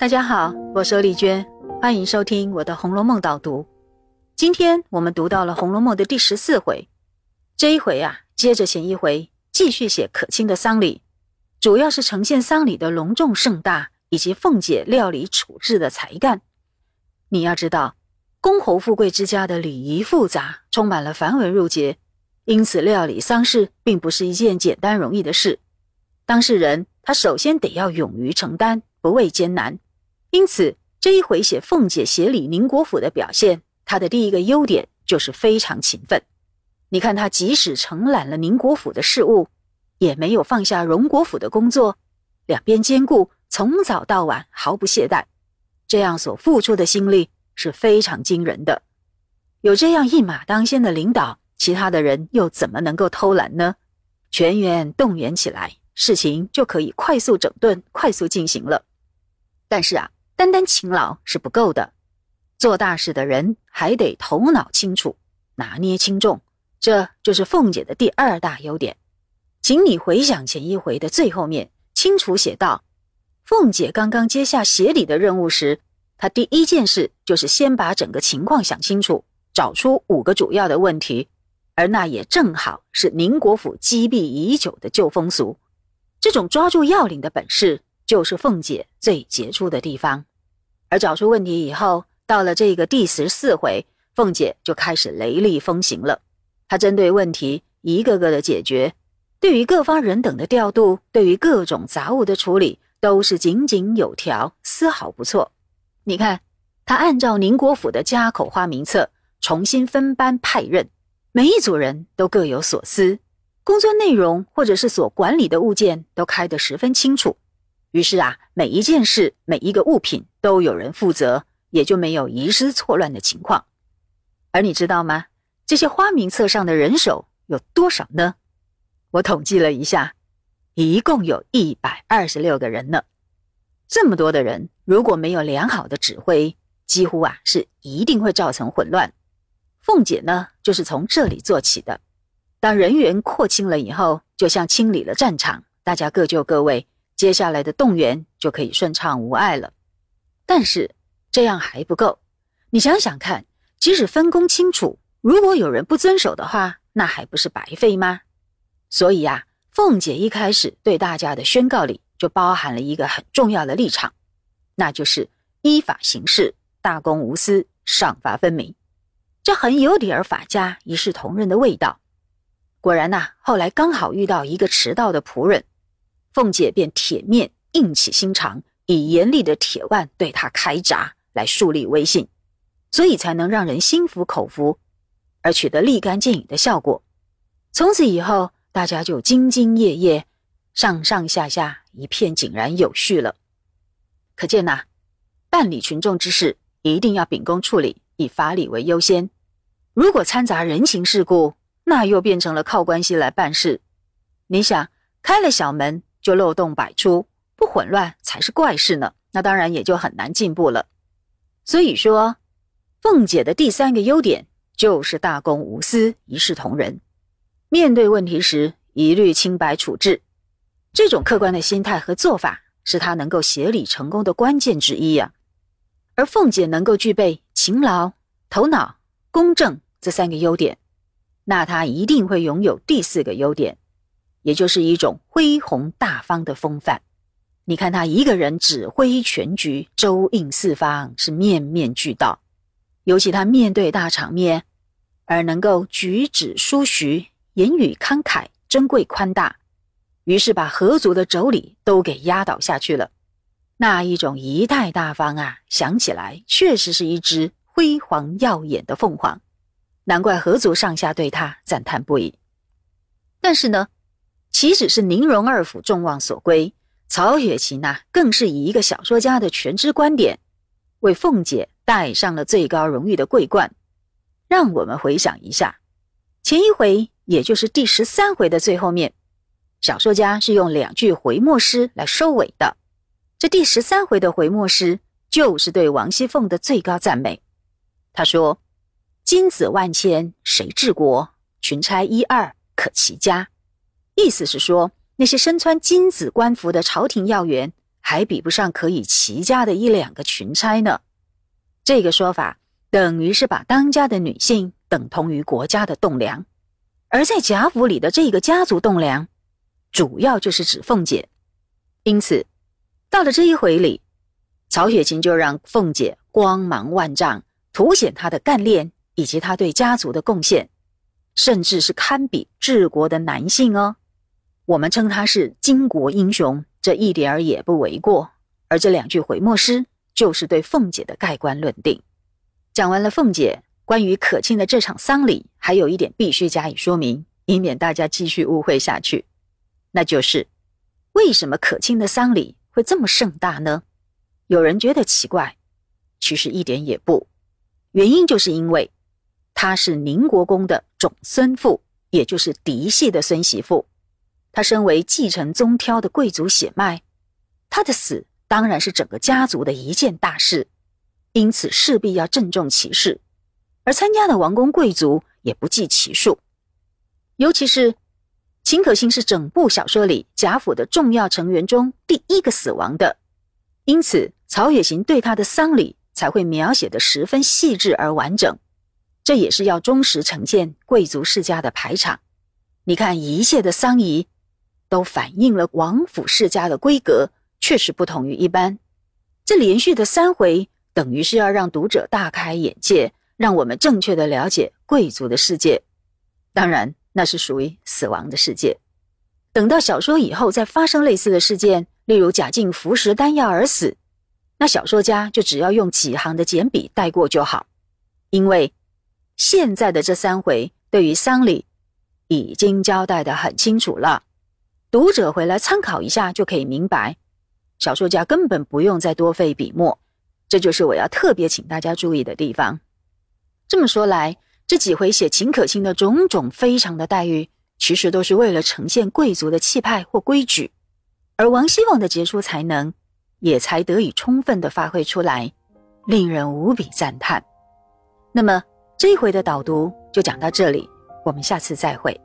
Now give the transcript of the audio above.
大家好，我是丽娟，欢迎收听我的《红楼梦》导读。今天我们读到了《红楼梦》的第十四回，这一回啊，接着前一回继续写可卿的丧礼，主要是呈现丧礼的隆重盛大以及凤姐料理处置的才干。你要知道，公侯富贵之家的礼仪复杂，充满了繁文缛节，因此料理丧事并不是一件简单容易的事。当事人他首先得要勇于承担，不畏艰难。因此，这一回写凤姐协理宁国府的表现，她的第一个优点就是非常勤奋。你看，她即使承揽了宁国府的事务，也没有放下荣国府的工作，两边兼顾，从早到晚毫不懈怠。这样所付出的心力是非常惊人的。有这样一马当先的领导，其他的人又怎么能够偷懒呢？全员动员起来，事情就可以快速整顿、快速进行了。但是啊。单单勤劳是不够的，做大事的人还得头脑清楚，拿捏轻重，这就是凤姐的第二大优点。请你回想前一回的最后面，清楚写道：凤姐刚刚接下协理的任务时，她第一件事就是先把整个情况想清楚，找出五个主要的问题，而那也正好是宁国府积弊已久的旧风俗。这种抓住要领的本事，就是凤姐最杰出的地方。而找出问题以后，到了这个第十四回，凤姐就开始雷厉风行了。她针对问题一个个的解决，对于各方人等的调度，对于各种杂物的处理，都是井井有条，丝毫不错。你看，她按照宁国府的家口花名册，重新分班派任，每一组人都各有所思，工作内容或者是所管理的物件都开得十分清楚。于是啊，每一件事、每一个物品都有人负责，也就没有遗失错乱的情况。而你知道吗？这些花名册上的人手有多少呢？我统计了一下，一共有一百二十六个人呢。这么多的人，如果没有良好的指挥，几乎啊是一定会造成混乱。凤姐呢，就是从这里做起的。当人员扩清了以后，就像清理了战场，大家各就各位。接下来的动员就可以顺畅无碍了，但是这样还不够。你想想看，即使分工清楚，如果有人不遵守的话，那还不是白费吗？所以啊，凤姐一开始对大家的宣告里就包含了一个很重要的立场，那就是依法行事，大公无私，赏罚分明。这很有点儿法家一视同仁的味道。果然呐，后来刚好遇到一个迟到的仆人。凤姐便铁面硬起心肠，以严厉的铁腕对他开闸，来树立威信，所以才能让人心服口服，而取得立竿见影的效果。从此以后，大家就兢兢业业，上上下下一片井然有序了。可见呐，办理群众之事，一定要秉公处理，以法理为优先。如果掺杂人情世故，那又变成了靠关系来办事。你想，开了小门。就漏洞百出，不混乱才是怪事呢。那当然也就很难进步了。所以说，凤姐的第三个优点就是大公无私，一视同仁。面对问题时，一律清白处置。这种客观的心态和做法，是她能够协理成功的关键之一呀。而凤姐能够具备勤劳、头脑、公正这三个优点，那她一定会拥有第四个优点。也就是一种恢宏大方的风范。你看他一个人指挥全局，周应四方，是面面俱到。尤其他面对大场面，而能够举止疏徐，言语慷慨，珍贵宽大，于是把何族的妯娌都给压倒下去了。那一种仪态大方啊，想起来确实是一只辉煌耀眼的凤凰，难怪何族上下对他赞叹不已。但是呢？岂止是宁荣二府众望所归，曹雪芹呐，更是以一个小说家的全知观点，为凤姐戴上了最高荣誉的桂冠。让我们回想一下，前一回，也就是第十三回的最后面，小说家是用两句回墨诗来收尾的。这第十三回的回墨诗，就是对王熙凤的最高赞美。他说：“金子万千谁治国？群差一二可齐家。”意思是说，那些身穿金紫官服的朝廷要员，还比不上可以齐家的一两个群差呢。这个说法等于是把当家的女性等同于国家的栋梁，而在贾府里的这个家族栋梁，主要就是指凤姐。因此，到了这一回里，曹雪芹就让凤姐光芒万丈，凸显她的干练以及她对家族的贡献，甚至是堪比治国的男性哦。我们称他是巾帼英雄，这一点儿也不为过。而这两句回墨诗。就是对凤姐的盖棺论定。讲完了凤姐，关于可卿的这场丧礼，还有一点必须加以说明，以免大家继续误会下去。那就是为什么可卿的丧礼会这么盛大呢？有人觉得奇怪，其实一点也不。原因就是因为她是宁国公的种孙妇，也就是嫡系的孙媳妇。他身为继承宗挑的贵族血脉，他的死。当然是整个家族的一件大事，因此势必要郑重其事，而参加的王公贵族也不计其数。尤其是秦可卿是整部小说里贾府的重要成员中第一个死亡的，因此曹雪芹对他的丧礼才会描写的十分细致而完整。这也是要忠实呈现贵族世家的排场。你看一切的丧仪，都反映了王府世家的规格。确实不同于一般，这连续的三回等于是要让读者大开眼界，让我们正确的了解贵族的世界。当然，那是属于死亡的世界。等到小说以后再发生类似的事件，例如贾静服食丹药而死，那小说家就只要用几行的简笔带过就好，因为现在的这三回对于丧礼已经交代的很清楚了，读者回来参考一下就可以明白。小说家根本不用再多费笔墨，这就是我要特别请大家注意的地方。这么说来，这几回写秦可卿的种种非常的待遇，其实都是为了呈现贵族的气派或规矩，而王熙凤的杰出才能也才得以充分的发挥出来，令人无比赞叹。那么这一回的导读就讲到这里，我们下次再会。